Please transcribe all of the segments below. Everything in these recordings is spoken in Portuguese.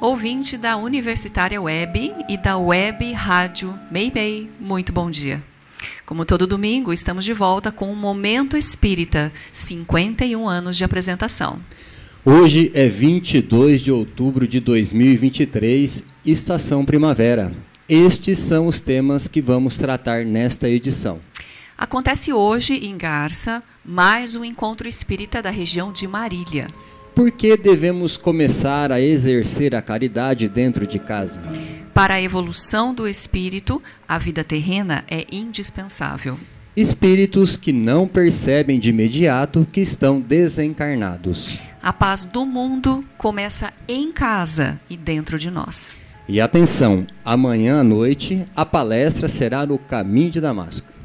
ouvinte da Universitária Web e da Web Rádio Meimei, muito bom dia. Como todo domingo, estamos de volta com o Momento Espírita, 51 anos de apresentação. Hoje é 22 de outubro de 2023, estação primavera. Estes são os temas que vamos tratar nesta edição. Acontece hoje em Garça mais um encontro espírita da região de Marília. Por que devemos começar a exercer a caridade dentro de casa? Para a evolução do espírito, a vida terrena é indispensável. Espíritos que não percebem de imediato que estão desencarnados. A paz do mundo começa em casa e dentro de nós. E atenção, amanhã à noite a palestra será no Caminho de Damasco.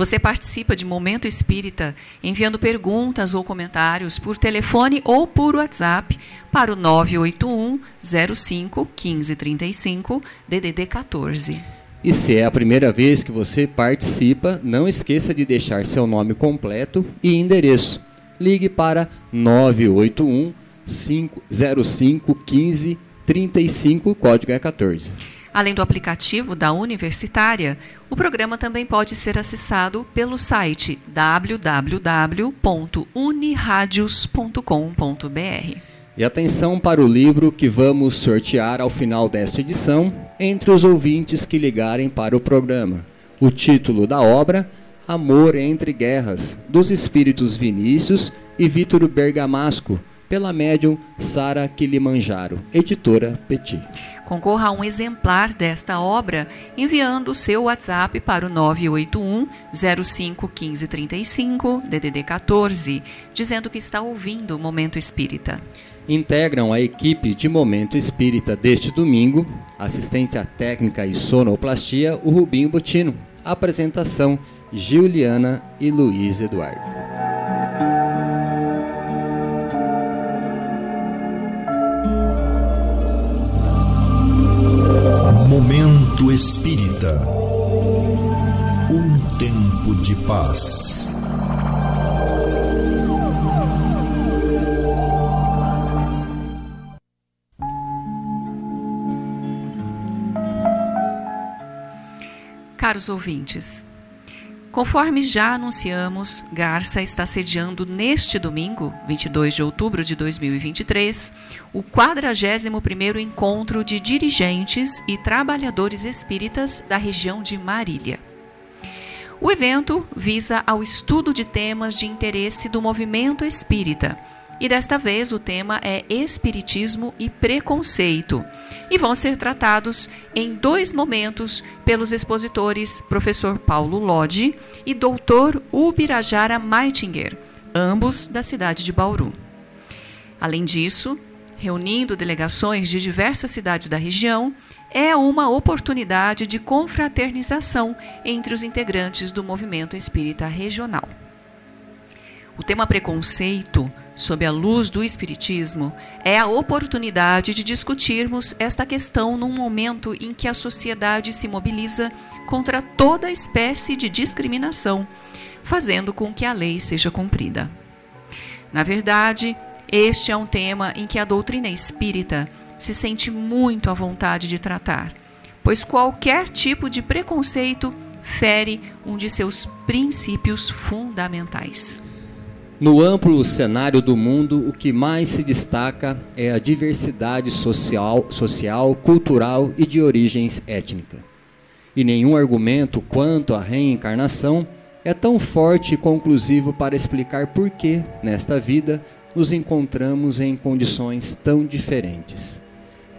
Você participa de Momento Espírita enviando perguntas ou comentários por telefone ou por WhatsApp para o 981 05 1535 DDD 14. E se é a primeira vez que você participa, não esqueça de deixar seu nome completo e endereço. Ligue para 981 505 1535, código é 14. Além do aplicativo da Universitária, o programa também pode ser acessado pelo site www.uniradios.com.br. E atenção para o livro que vamos sortear ao final desta edição entre os ouvintes que ligarem para o programa. O título da obra: Amor entre Guerras, dos espíritos Vinícius e Vítor Bergamasco, pela médium Sara Kilimanjaro, editora Petit. Concorra a um exemplar desta obra enviando o seu WhatsApp para o 981 05 1535 DDD 14, dizendo que está ouvindo o Momento Espírita. Integram a equipe de Momento Espírita deste domingo, assistência técnica e sonoplastia, o Rubinho Botino. Apresentação: Juliana e Luiz Eduardo. Momento Espírita. Um tempo de paz. Caros ouvintes, Conforme já anunciamos, Garça está sediando neste domingo, 22 de outubro de 2023, o 41º encontro de dirigentes e trabalhadores espíritas da região de Marília. O evento visa ao estudo de temas de interesse do movimento espírita, e desta vez o tema é Espiritismo e Preconceito. E vão ser tratados em dois momentos pelos expositores professor Paulo Lodi e doutor Ubirajara Meitinger, ambos da cidade de Bauru. Além disso, reunindo delegações de diversas cidades da região, é uma oportunidade de confraternização entre os integrantes do movimento espírita regional. O tema preconceito sob a luz do Espiritismo, é a oportunidade de discutirmos esta questão num momento em que a sociedade se mobiliza contra toda espécie de discriminação, fazendo com que a lei seja cumprida. Na verdade, este é um tema em que a doutrina espírita se sente muito à vontade de tratar, pois qualquer tipo de preconceito fere um de seus princípios fundamentais. No amplo cenário do mundo, o que mais se destaca é a diversidade social, social, cultural e de origens étnica. E nenhum argumento quanto à reencarnação é tão forte e conclusivo para explicar por que, nesta vida, nos encontramos em condições tão diferentes.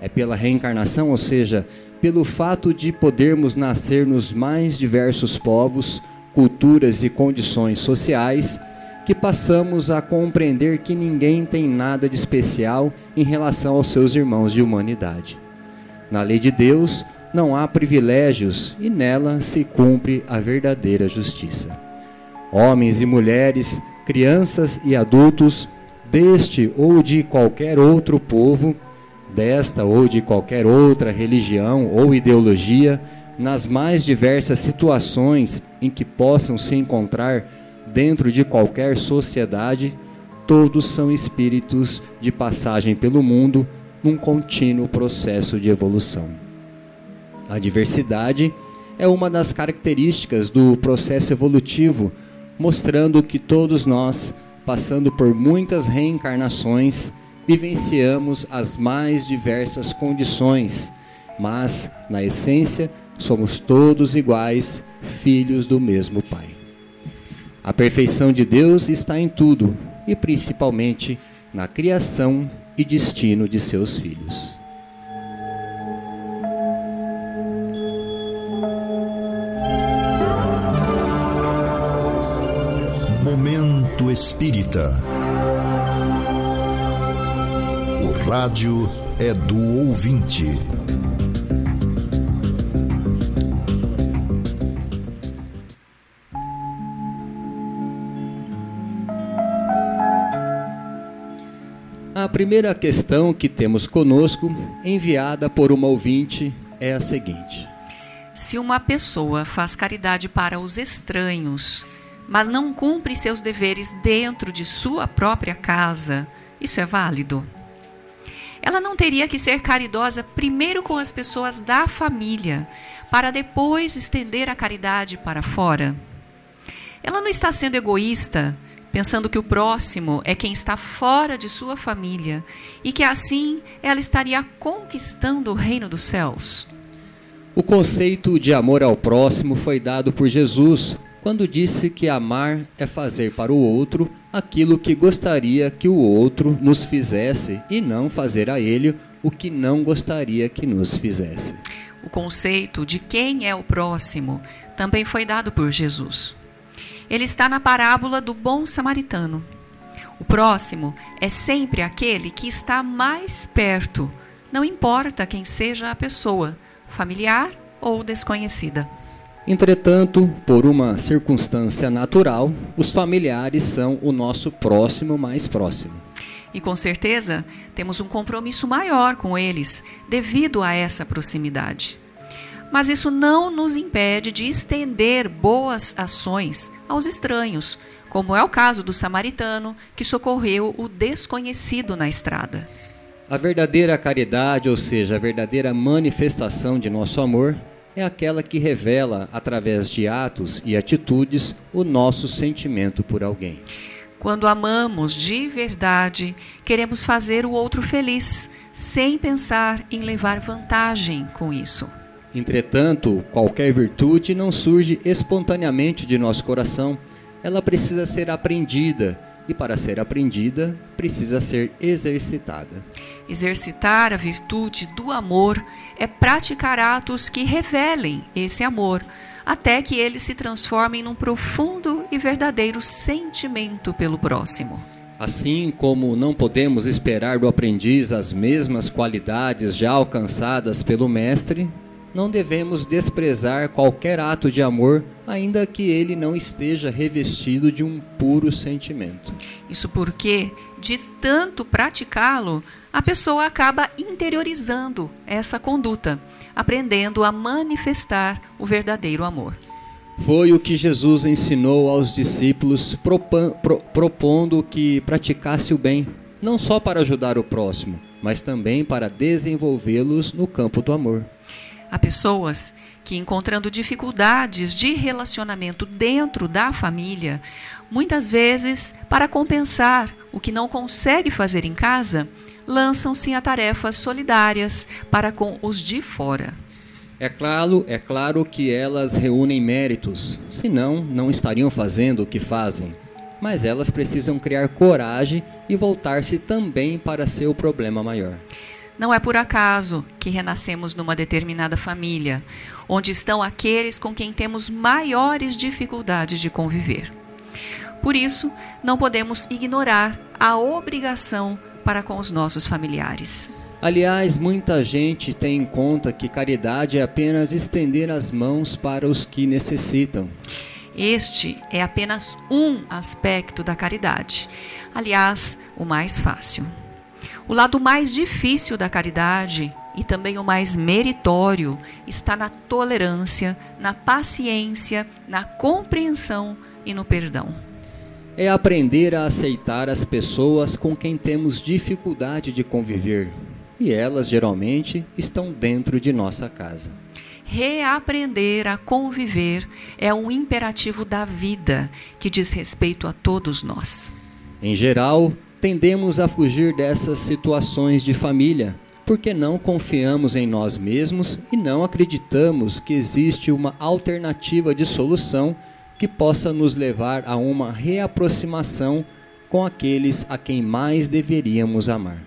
É pela reencarnação, ou seja, pelo fato de podermos nascer nos mais diversos povos, culturas e condições sociais que passamos a compreender que ninguém tem nada de especial em relação aos seus irmãos de humanidade. Na lei de Deus não há privilégios e nela se cumpre a verdadeira justiça. Homens e mulheres, crianças e adultos, deste ou de qualquer outro povo, desta ou de qualquer outra religião ou ideologia, nas mais diversas situações em que possam se encontrar dentro de qualquer sociedade, todos são espíritos de passagem pelo mundo, num contínuo processo de evolução. A diversidade é uma das características do processo evolutivo, mostrando que todos nós, passando por muitas reencarnações, vivenciamos as mais diversas condições, mas, na essência, somos todos iguais, filhos do mesmo Pai. A perfeição de Deus está em tudo, e principalmente na criação e destino de seus filhos. Momento Espírita. O rádio é do ouvinte. Primeira questão que temos conosco, enviada por uma ouvinte, é a seguinte: Se uma pessoa faz caridade para os estranhos, mas não cumpre seus deveres dentro de sua própria casa, isso é válido? Ela não teria que ser caridosa primeiro com as pessoas da família, para depois estender a caridade para fora? Ela não está sendo egoísta, pensando que o próximo é quem está fora de sua família e que assim ela estaria conquistando o reino dos céus? O conceito de amor ao próximo foi dado por Jesus quando disse que amar é fazer para o outro aquilo que gostaria que o outro nos fizesse e não fazer a ele o que não gostaria que nos fizesse. O conceito de quem é o próximo também foi dado por Jesus. Ele está na parábola do bom samaritano. O próximo é sempre aquele que está mais perto, não importa quem seja a pessoa, familiar ou desconhecida. Entretanto, por uma circunstância natural, os familiares são o nosso próximo mais próximo. E com certeza temos um compromisso maior com eles devido a essa proximidade. Mas isso não nos impede de estender boas ações aos estranhos, como é o caso do samaritano que socorreu o desconhecido na estrada. A verdadeira caridade, ou seja, a verdadeira manifestação de nosso amor, é aquela que revela, através de atos e atitudes, o nosso sentimento por alguém. Quando amamos de verdade, queremos fazer o outro feliz, sem pensar em levar vantagem com isso. Entretanto, qualquer virtude não surge espontaneamente de nosso coração. Ela precisa ser aprendida e, para ser aprendida, precisa ser exercitada. Exercitar a virtude do amor é praticar atos que revelem esse amor, até que ele se transforme num profundo e verdadeiro sentimento pelo próximo. Assim como não podemos esperar do aprendiz as mesmas qualidades já alcançadas pelo mestre, não devemos desprezar qualquer ato de amor, ainda que ele não esteja revestido de um puro sentimento. Isso porque, de tanto praticá-lo, a pessoa acaba interiorizando essa conduta, aprendendo a manifestar o verdadeiro amor. Foi o que Jesus ensinou aos discípulos, propondo que praticasse o bem, não só para ajudar o próximo, mas também para desenvolvê-los no campo do amor. Há pessoas que, encontrando dificuldades de relacionamento dentro da família, muitas vezes, para compensar o que não consegue fazer em casa, lançam-se a tarefas solidárias para com os de fora. É claro, é claro que elas reúnem méritos, senão não estariam fazendo o que fazem. Mas elas precisam criar coragem e voltar-se também para seu problema maior. Não é por acaso que renascemos numa determinada família, onde estão aqueles com quem temos maiores dificuldades de conviver. Por isso, não podemos ignorar a obrigação para com os nossos familiares. Aliás, muita gente tem em conta que caridade é apenas estender as mãos para os que necessitam. Este é apenas um aspecto da caridade, aliás, o mais fácil. O lado mais difícil da caridade e também o mais meritório está na tolerância, na paciência, na compreensão e no perdão. É aprender a aceitar as pessoas com quem temos dificuldade de conviver e elas geralmente estão dentro de nossa casa. Reaprender a conviver é um imperativo da vida que diz respeito a todos nós. Em geral, tendemos a fugir dessas situações de família porque não confiamos em nós mesmos e não acreditamos que existe uma alternativa de solução que possa nos levar a uma reaproximação com aqueles a quem mais deveríamos amar.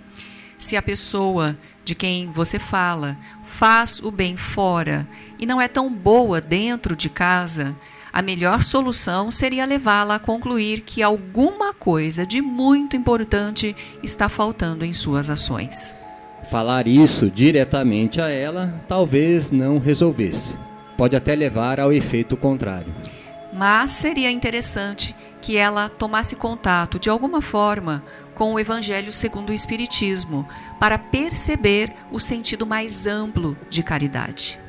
Se a pessoa de quem você fala faz o bem fora e não é tão boa dentro de casa, a melhor solução seria levá-la a concluir que alguma coisa de muito importante está faltando em suas ações. Falar isso diretamente a ela talvez não resolvesse. Pode até levar ao efeito contrário. Mas seria interessante que ela tomasse contato de alguma forma com o Evangelho segundo o Espiritismo para perceber o sentido mais amplo de caridade.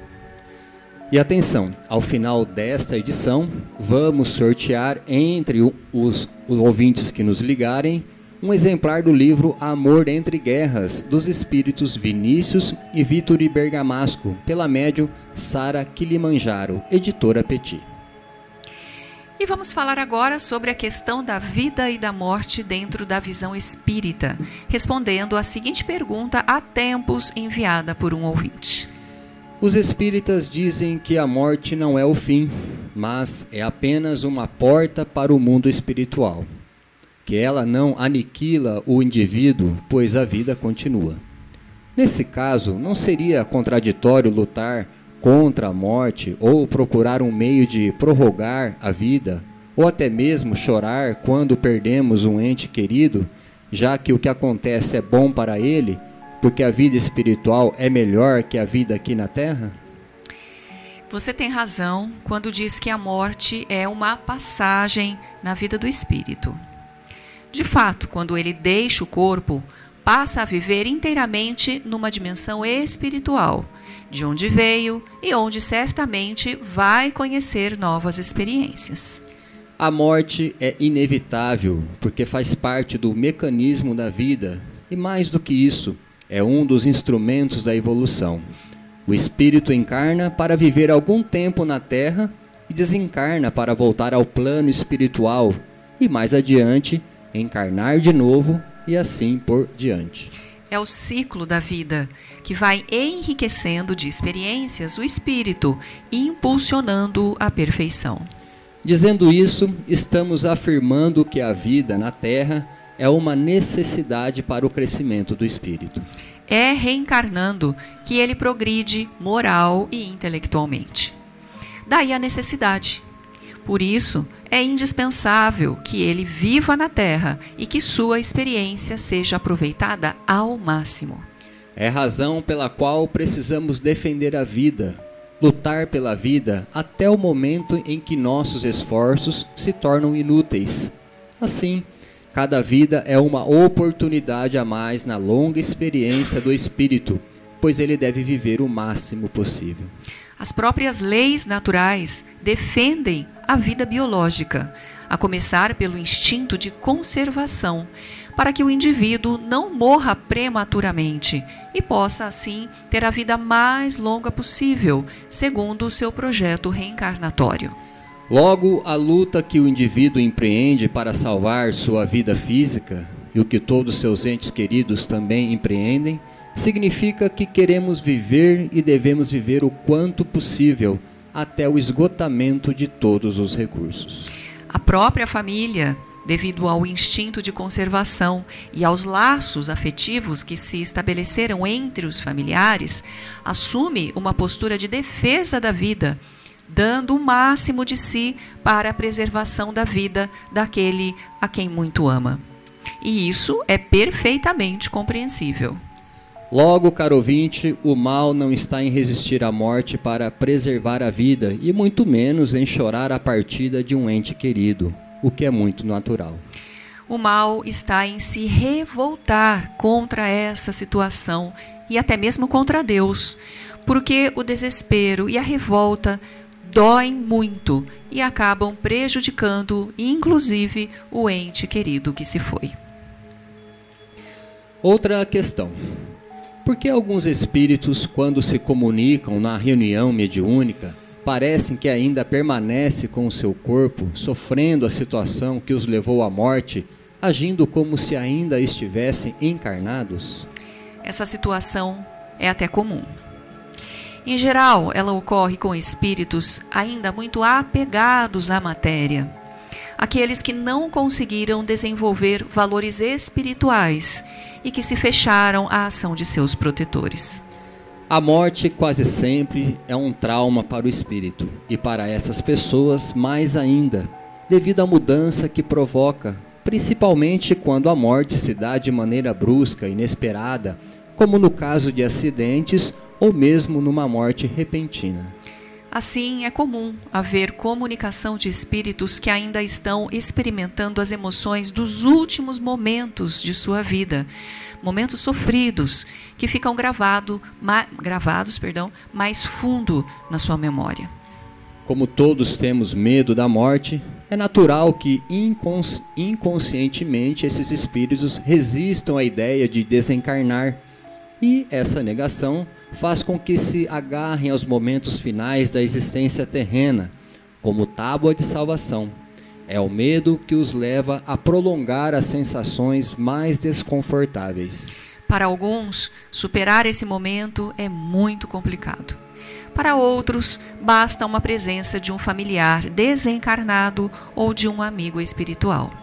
E atenção, ao final desta edição, vamos sortear entre os, os ouvintes que nos ligarem um exemplar do livro Amor entre Guerras, dos espíritos Vinícius e Vitor Bergamasco, pela médium Sara Kilimanjaro, editora Petit. E vamos falar agora sobre a questão da vida e da morte dentro da visão espírita, respondendo à seguinte pergunta há tempos enviada por um ouvinte. Os espíritas dizem que a morte não é o fim, mas é apenas uma porta para o mundo espiritual que ela não aniquila o indivíduo, pois a vida continua. Nesse caso, não seria contraditório lutar contra a morte ou procurar um meio de prorrogar a vida, ou até mesmo chorar quando perdemos um ente querido, já que o que acontece é bom para ele, porque a vida espiritual é melhor que a vida aqui na terra? Você tem razão quando diz que a morte é uma passagem na vida do espírito. De fato, quando ele deixa o corpo, passa a viver inteiramente numa dimensão espiritual, de onde veio e onde certamente vai conhecer novas experiências. A morte é inevitável, porque faz parte do mecanismo da vida e, mais do que isso, é um dos instrumentos da evolução. O espírito encarna para viver algum tempo na Terra e desencarna para voltar ao plano espiritual e, mais adiante, encarnar de novo e assim por diante. É o ciclo da vida que vai enriquecendo de experiências o espírito e impulsionando a perfeição. Dizendo isso, estamos afirmando que a vida na Terra é uma necessidade para o crescimento do espírito. É reencarnando que ele progride moral e intelectualmente. Daí a necessidade. Por isso, é indispensável que ele viva na Terra e que sua experiência seja aproveitada ao máximo. É razão pela qual precisamos defender a vida, lutar pela vida até o momento em que nossos esforços se tornam inúteis. Assim, cada vida é uma oportunidade a mais na longa experiência do espírito, pois ele deve viver o máximo possível. As próprias leis naturais defendem a vida biológica, a começar pelo instinto de conservação, para que o indivíduo não morra prematuramente e possa, assim, ter a vida mais longa possível, segundo o seu projeto reencarnatório. Logo, a luta que o indivíduo empreende para salvar sua vida física e o que todos seus entes queridos também empreendem significa que queremos viver e devemos viver o quanto possível até o esgotamento de todos os recursos. A própria família, devido ao instinto de conservação e aos laços afetivos que se estabeleceram entre os familiares, assume uma postura de defesa da vida, dando o máximo de si para a preservação da vida daquele a quem muito ama. E isso é perfeitamente compreensível. Logo, caro ouvinte, o mal não está em resistir à morte para preservar a vida, e muito menos em chorar a partida de um ente querido, o que é muito natural. O mal está em se revoltar contra essa situação e até mesmo contra Deus, porque o desespero e a revolta doem muito e acabam prejudicando, inclusive, o ente querido que se foi. Outra questão. Por que alguns espíritos, quando se comunicam na reunião mediúnica, parecem que ainda permanece com o seu corpo, sofrendo a situação que os levou à morte, agindo como se ainda estivessem encarnados? Essa situação é até comum. Em geral, ela ocorre com espíritos ainda muito apegados à matéria, aqueles que não conseguiram desenvolver valores espirituais e que se fecharam à ação de seus protetores. A morte quase sempre é um trauma para o espírito e para essas pessoas mais ainda, devido à mudança que provoca, principalmente quando a morte se dá de maneira brusca, inesperada, como no caso de acidentes ou mesmo numa morte repentina. Assim, é comum haver comunicação de espíritos que ainda estão experimentando as emoções dos últimos momentos de sua vida, momentos sofridos que ficam gravado, ma, gravados perdão, mais fundo na sua memória. Como todos temos medo da morte, é natural que incons inconscientemente esses espíritos resistam à ideia de desencarnar. E essa negação faz com que se agarrem aos momentos finais da existência terrena, como tábua de salvação. É o medo que os leva a prolongar as sensações mais desconfortáveis. Para alguns, superar esse momento é muito complicado. Para outros, basta uma presença de um familiar desencarnado ou de um amigo espiritual.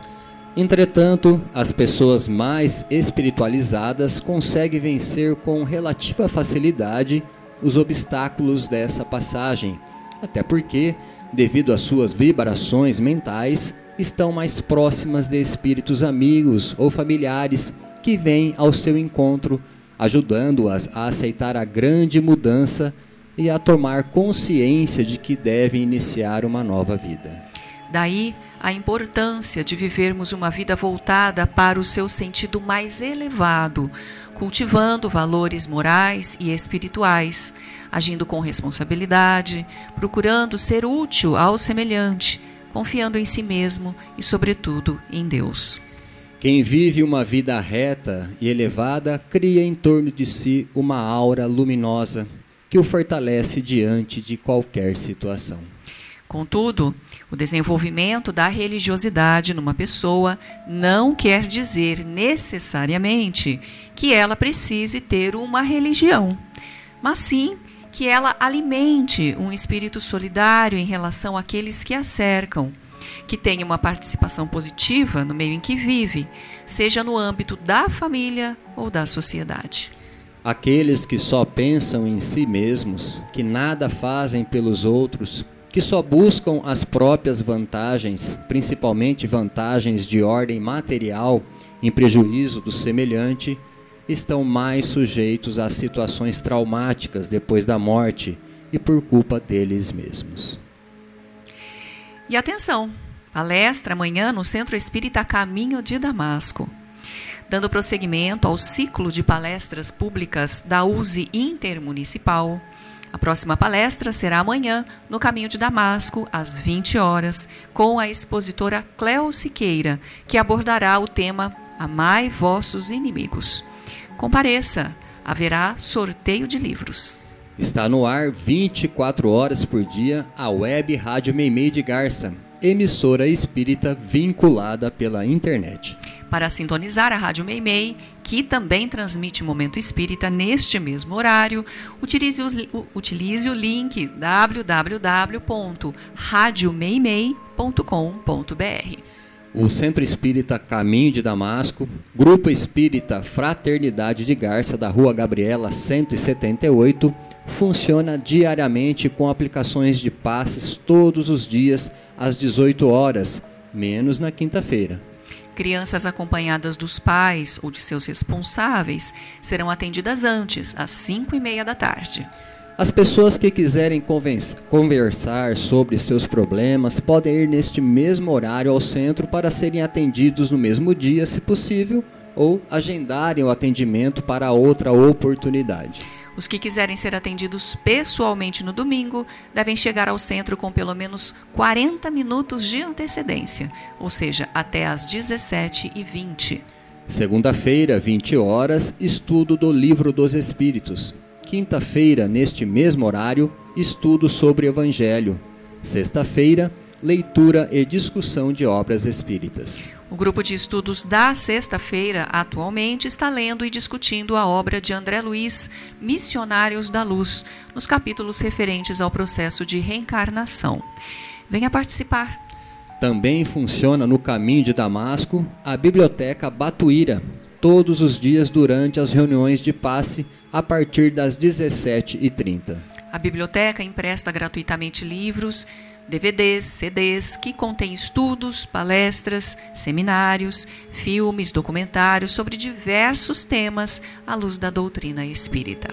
Entretanto, as pessoas mais espiritualizadas conseguem vencer com relativa facilidade os obstáculos dessa passagem, até porque, devido às suas vibrações mentais, estão mais próximas de espíritos amigos ou familiares que vêm ao seu encontro, ajudando-as a aceitar a grande mudança e a tomar consciência de que devem iniciar uma nova vida. Daí, a importância de vivermos uma vida voltada para o seu sentido mais elevado, cultivando valores morais e espirituais, agindo com responsabilidade, procurando ser útil ao semelhante, confiando em si mesmo e, sobretudo, em Deus. Quem vive uma vida reta e elevada cria em torno de si uma aura luminosa que o fortalece diante de qualquer situação. Contudo, o desenvolvimento da religiosidade numa pessoa não quer dizer necessariamente que ela precise ter uma religião, mas sim que ela alimente um espírito solidário em relação àqueles que a cercam, que tenha uma participação positiva no meio em que vive, seja no âmbito da família ou da sociedade. Aqueles que só pensam em si mesmos, que nada fazem pelos outros, que só buscam as próprias vantagens, principalmente vantagens de ordem material, em prejuízo do semelhante, estão mais sujeitos a situações traumáticas depois da morte e por culpa deles mesmos. E atenção, palestra amanhã no Centro Espírita Caminho de Damasco. Dando prosseguimento ao ciclo de palestras públicas da USE Intermunicipal, a próxima palestra será amanhã, no Caminho de Damasco, às 20 horas, com a expositora Cleo Siqueira, que abordará o tema Amai vossos inimigos. Compareça, haverá sorteio de livros. Está no ar 24 horas por dia a web Rádio Meimei de Garça, emissora espírita vinculada pela internet. Para sintonizar a Rádio Meimei, que também transmite Momento Espírita neste mesmo horário, utilize o, utilize o link www.radiomeimei.com.br. O Centro Espírita Caminho de Damasco, Grupo Espírita Fraternidade de Garça, da Rua Gabriela 178, funciona diariamente com aplicações de passes todos os dias às 18 horas, menos na quinta-feira. Crianças acompanhadas dos pais ou de seus responsáveis serão atendidas antes, às 5 e meia da tarde. As pessoas que quiserem conversar sobre seus problemas podem ir neste mesmo horário ao centro para serem atendidos no mesmo dia, se possível, ou agendarem o atendimento para outra oportunidade. Os que quiserem ser atendidos pessoalmente no domingo devem chegar ao centro com pelo menos 40 minutos de antecedência, ou seja, até às 17h20. Segunda-feira, 20 horas, estudo do Livro dos Espíritos. Quinta-feira, neste mesmo horário, estudo sobre Evangelho. Sexta-feira, leitura e discussão de obras espíritas. O grupo de estudos da sexta-feira, atualmente, está lendo e discutindo a obra de André Luiz, Missionários da Luz, nos capítulos referentes ao processo de reencarnação. Venha participar. Também funciona no caminho de Damasco a Biblioteca Batuíra, todos os dias durante as reuniões de passe a partir das 17h30. A biblioteca empresta gratuitamente livros, DVDs, CDs que contêm estudos, palestras, seminários, filmes, documentários sobre diversos temas à luz da doutrina espírita.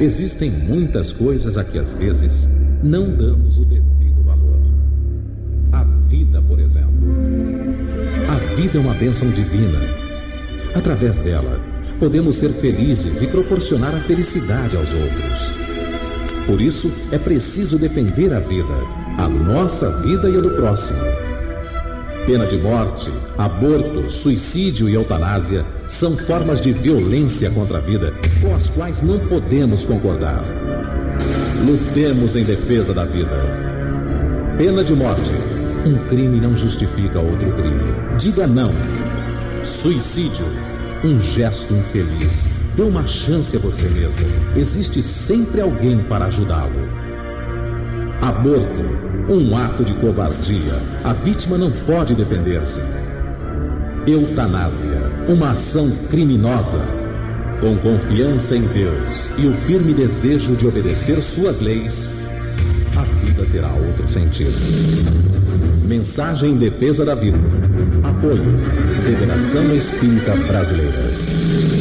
Existem muitas coisas a que às vezes não damos o devido valor. A vida, por exemplo. A vida é uma bênção divina. Através dela, podemos ser felizes e proporcionar a felicidade aos outros. Por isso, é preciso defender a vida, a nossa vida e a do próximo. Pena de morte, aborto, suicídio e eutanásia são formas de violência contra a vida com as quais não podemos concordar. Lutemos em defesa da vida. Pena de morte. Um crime não justifica outro crime. Diga não. Suicídio. Um gesto infeliz. Dê uma chance a você mesmo. Existe sempre alguém para ajudá-lo. Aborto. Um ato de covardia. A vítima não pode defender-se. Eutanásia. Uma ação criminosa. Com confiança em Deus e o firme desejo de obedecer suas leis, a vida terá outro sentido. Mensagem em defesa da vida. Apoio. Federação Espírita Brasileira.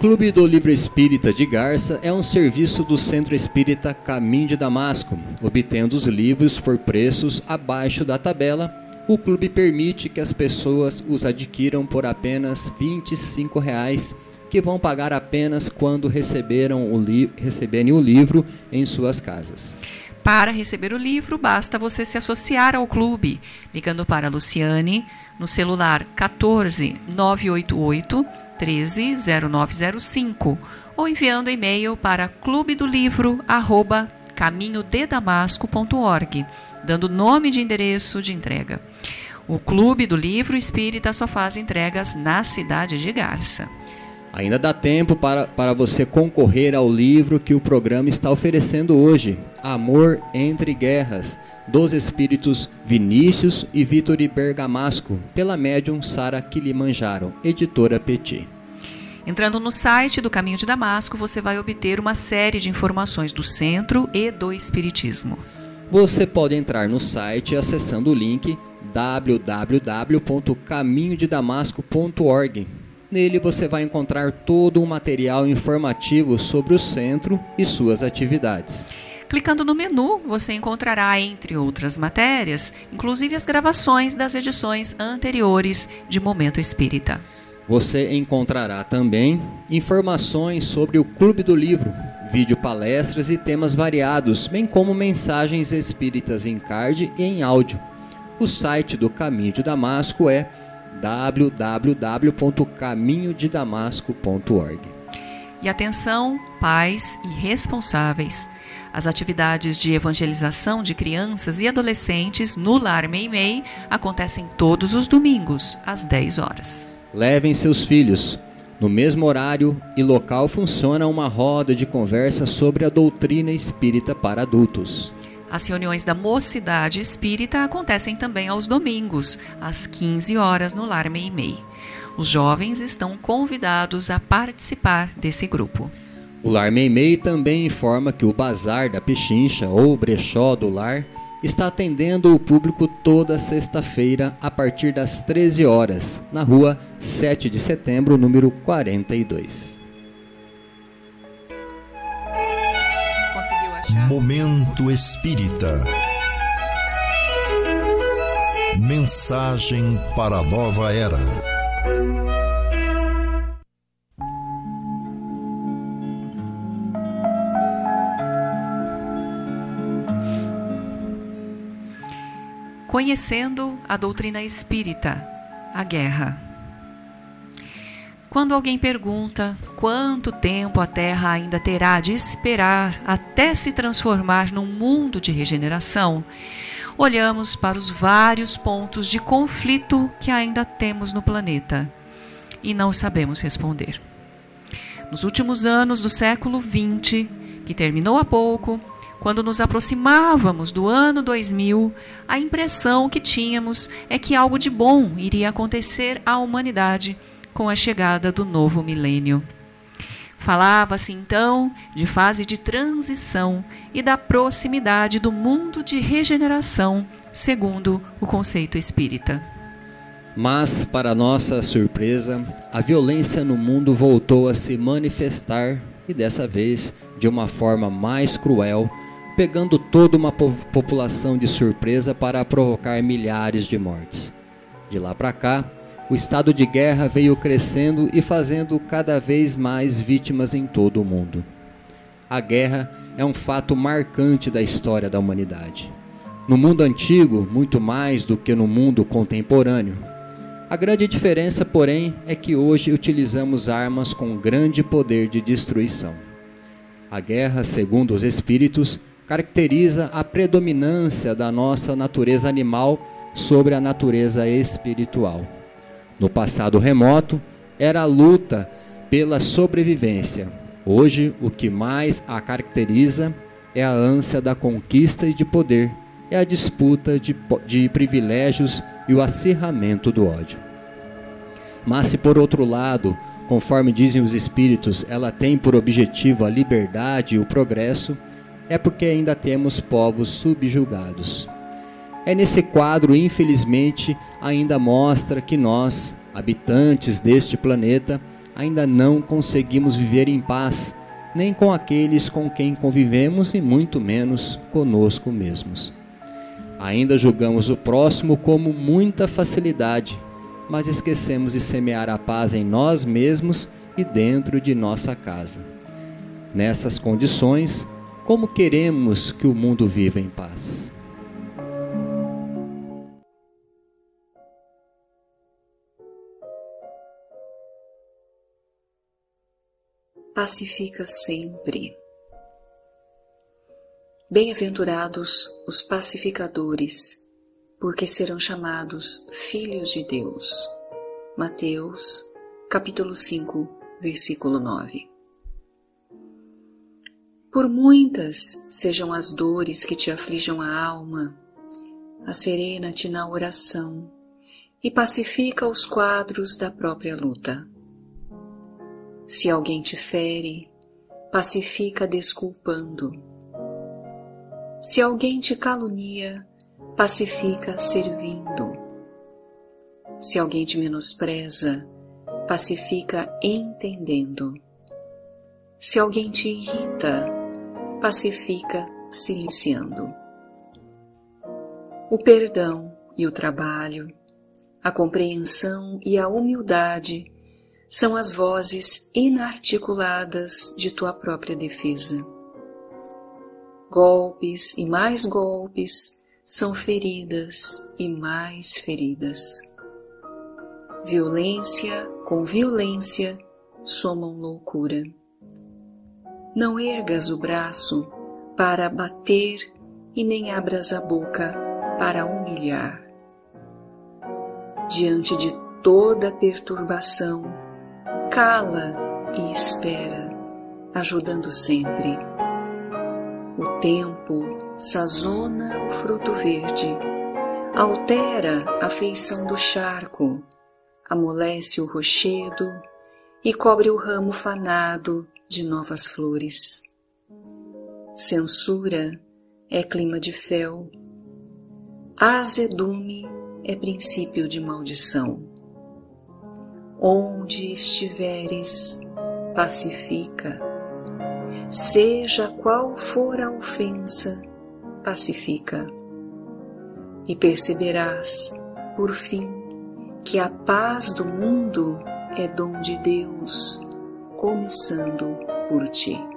Clube do Livro Espírita de Garça é um serviço do Centro Espírita Caminho de Damasco. Obtendo os livros por preços abaixo da tabela, o clube permite que as pessoas os adquiram por apenas 25 reais, que vão pagar apenas quando receberam o receberem o livro em suas casas. Para receber o livro, basta você se associar ao clube, ligando para a Luciane no celular 14 988 130905 ou enviando e-mail para clubedolivro@caminhodedamasco.org, dando nome de endereço de entrega. O Clube do Livro Espírita só faz entregas na cidade de Garça. Ainda dá tempo para, para você concorrer ao livro que o programa está oferecendo hoje: Amor entre Guerras, dos espíritos Vinícius e Vitor Bergamasco, pela médium Sara Kilimanjaro, editora Petit. Entrando no site do Caminho de Damasco, você vai obter uma série de informações do centro e do espiritismo. Você pode entrar no site acessando o link www.caminhodedamasco.org. Nele você vai encontrar todo um material informativo sobre o centro e suas atividades. Clicando no menu, você encontrará, entre outras matérias, inclusive as gravações das edições anteriores de Momento Espírita. Você encontrará também informações sobre o Clube do Livro, vídeo palestras e temas variados, bem como mensagens espíritas em card e em áudio. O site do Caminho de Damasco é www.caminhodedamasco.org. E atenção, pais e responsáveis. As atividades de evangelização de crianças e adolescentes no Lar Meimei acontecem todos os domingos, às 10 horas. Levem seus filhos. No mesmo horário e local funciona uma roda de conversa sobre a doutrina espírita para adultos. As reuniões da Mocidade Espírita acontecem também aos domingos, às 15 horas no Lar Meimei. Os jovens estão convidados a participar desse grupo. O Lar Meimei também informa que o Bazar da Pechincha ou Brechó do Lar está atendendo o público toda sexta-feira a partir das 13 horas, na rua 7 de setembro, número 42. Momento Espírita. Mensagem para a nova era. Conhecendo a doutrina espírita, a guerra. Quando alguém pergunta quanto tempo a Terra ainda terá de esperar até se transformar num mundo de regeneração, olhamos para os vários pontos de conflito que ainda temos no planeta e não sabemos responder. Nos últimos anos do século XX, que terminou há pouco, quando nos aproximávamos do ano 2000, a impressão que tínhamos é que algo de bom iria acontecer à humanidade com a chegada do novo milênio. Falava-se então de fase de transição e da proximidade do mundo de regeneração, segundo o conceito espírita. Mas, para nossa surpresa, a violência no mundo voltou a se manifestar e dessa vez de uma forma mais cruel pegando toda uma população de surpresa para provocar milhares de mortes. De lá para cá, o estado de guerra veio crescendo e fazendo cada vez mais vítimas em todo o mundo. A guerra é um fato marcante da história da humanidade. No mundo antigo, muito mais do que no mundo contemporâneo. A grande diferença, porém, é que hoje utilizamos armas com grande poder de destruição. A guerra, segundo os espíritos, caracteriza a predominância da nossa natureza animal sobre a natureza espiritual. No passado remoto, era a luta pela sobrevivência. Hoje, o que mais a caracteriza é a ânsia da conquista e de poder, é a disputa de, de privilégios e o acirramento do ódio. Mas, se por outro lado, conforme dizem os espíritos, ela tem por objetivo a liberdade e o progresso, é porque ainda temos povos subjugados. É nesse quadro, infelizmente, ainda mostra que nós, habitantes deste planeta, ainda não conseguimos viver em paz, nem com aqueles com quem convivemos e muito menos conosco mesmos. Ainda julgamos o próximo como muita facilidade, mas esquecemos de semear a paz em nós mesmos e dentro de nossa casa. Nessas condições, como queremos que o mundo viva em paz? Pacifica sempre. Bem-aventurados os pacificadores, porque serão chamados filhos de Deus. Mateus, capítulo 5, versículo 9. Por muitas sejam as dores que te aflijam a alma, acerena-te na oração e pacifica os quadros da própria luta. Se alguém te fere, pacifica desculpando. Se alguém te calunia, pacifica servindo. Se alguém te menospreza, pacifica entendendo. Se alguém te irrita, pacifica silenciando. O perdão e o trabalho, a compreensão e a humildade são as vozes inarticuladas de tua própria defesa. Golpes e mais golpes são feridas e mais feridas. Violência com violência somam loucura. Não ergas o braço para bater e nem abras a boca para humilhar. Diante de toda perturbação, cala e espera, ajudando sempre. O tempo sazona o fruto verde, altera a feição do charco, amolece o rochedo e cobre o ramo fanado de novas flores. Censura é clima de fel, azedume é princípio de maldição. Onde estiveres, pacifica. Seja qual for a ofensa, pacifica. E perceberás, por fim, que a paz do mundo é dom de Deus, começando por ti.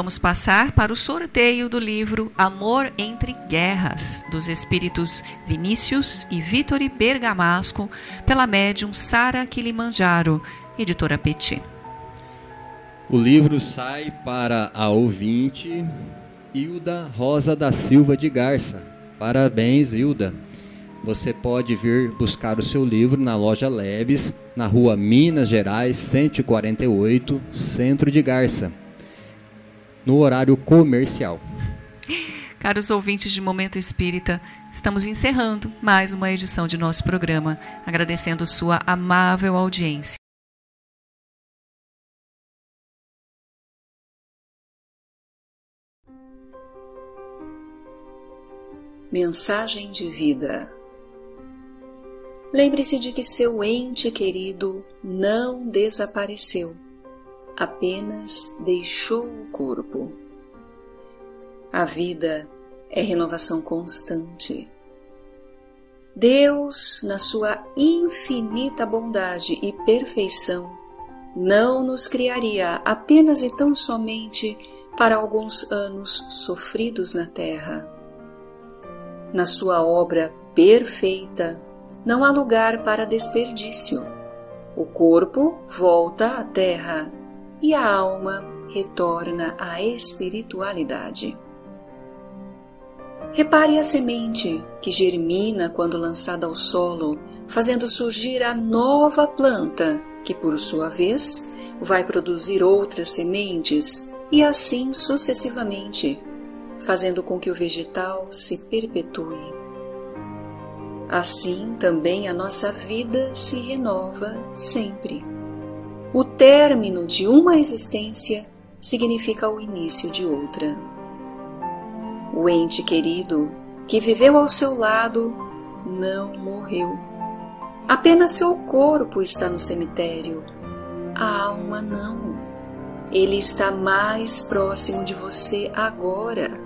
Vamos passar para o sorteio do livro Amor entre Guerras, dos espíritos Vinícius e Vitori Bergamasco, pela médium Sara Kilimanjaro, editora Petit. O livro sai para a ouvinte Hilda Rosa da Silva de Garça. Parabéns, Hilda. Você pode vir buscar o seu livro na loja Lebes, na rua Minas Gerais, 148, Centro de Garça no horário comercial. Caros ouvintes de Momento Espírita, estamos encerrando mais uma edição de nosso programa, agradecendo sua amável audiência. Mensagem de vida. Lembre-se de que seu ente querido não desapareceu apenas deixou o corpo. A vida é renovação constante. Deus, na sua infinita bondade e perfeição, não nos criaria apenas e tão somente para alguns anos sofridos na terra. Na sua obra perfeita, não há lugar para desperdício. O corpo volta à terra e a alma retorna à espiritualidade. Repare a semente que germina quando lançada ao solo, fazendo surgir a nova planta, que por sua vez vai produzir outras sementes e assim sucessivamente, fazendo com que o vegetal se perpetue. Assim também a nossa vida se renova sempre. O término de uma existência significa o início de outra. O ente querido que viveu ao seu lado não morreu. Apenas seu corpo está no cemitério, a alma não. Ele está mais próximo de você agora.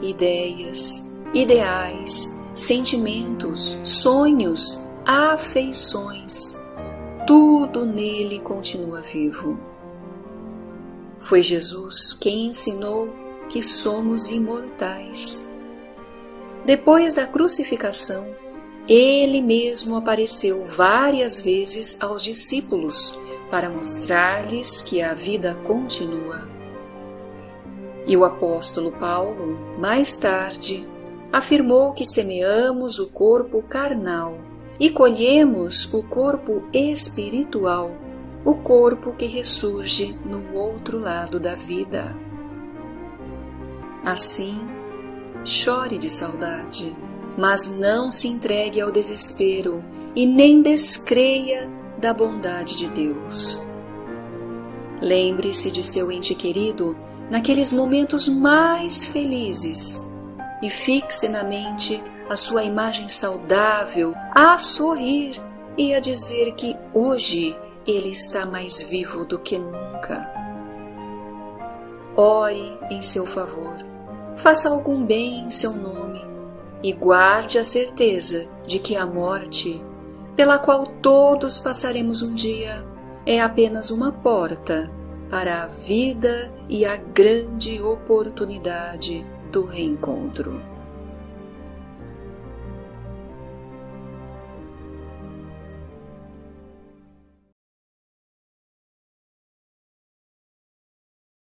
Ideias, ideais, sentimentos, sonhos, afeições tudo nele continua vivo. Foi Jesus quem ensinou que somos imortais. Depois da crucificação, ele mesmo apareceu várias vezes aos discípulos para mostrar-lhes que a vida continua. E o apóstolo Paulo, mais tarde, afirmou que semeamos o corpo carnal e colhemos o corpo espiritual, o corpo que ressurge no outro lado da vida. Assim, chore de saudade, mas não se entregue ao desespero e nem descreia da bondade de Deus. Lembre-se de seu ente querido naqueles momentos mais felizes e fixe na mente a sua imagem saudável, a sorrir e a dizer que hoje ele está mais vivo do que nunca. Ore em seu favor, faça algum bem em seu nome e guarde a certeza de que a morte, pela qual todos passaremos um dia, é apenas uma porta para a vida e a grande oportunidade do reencontro.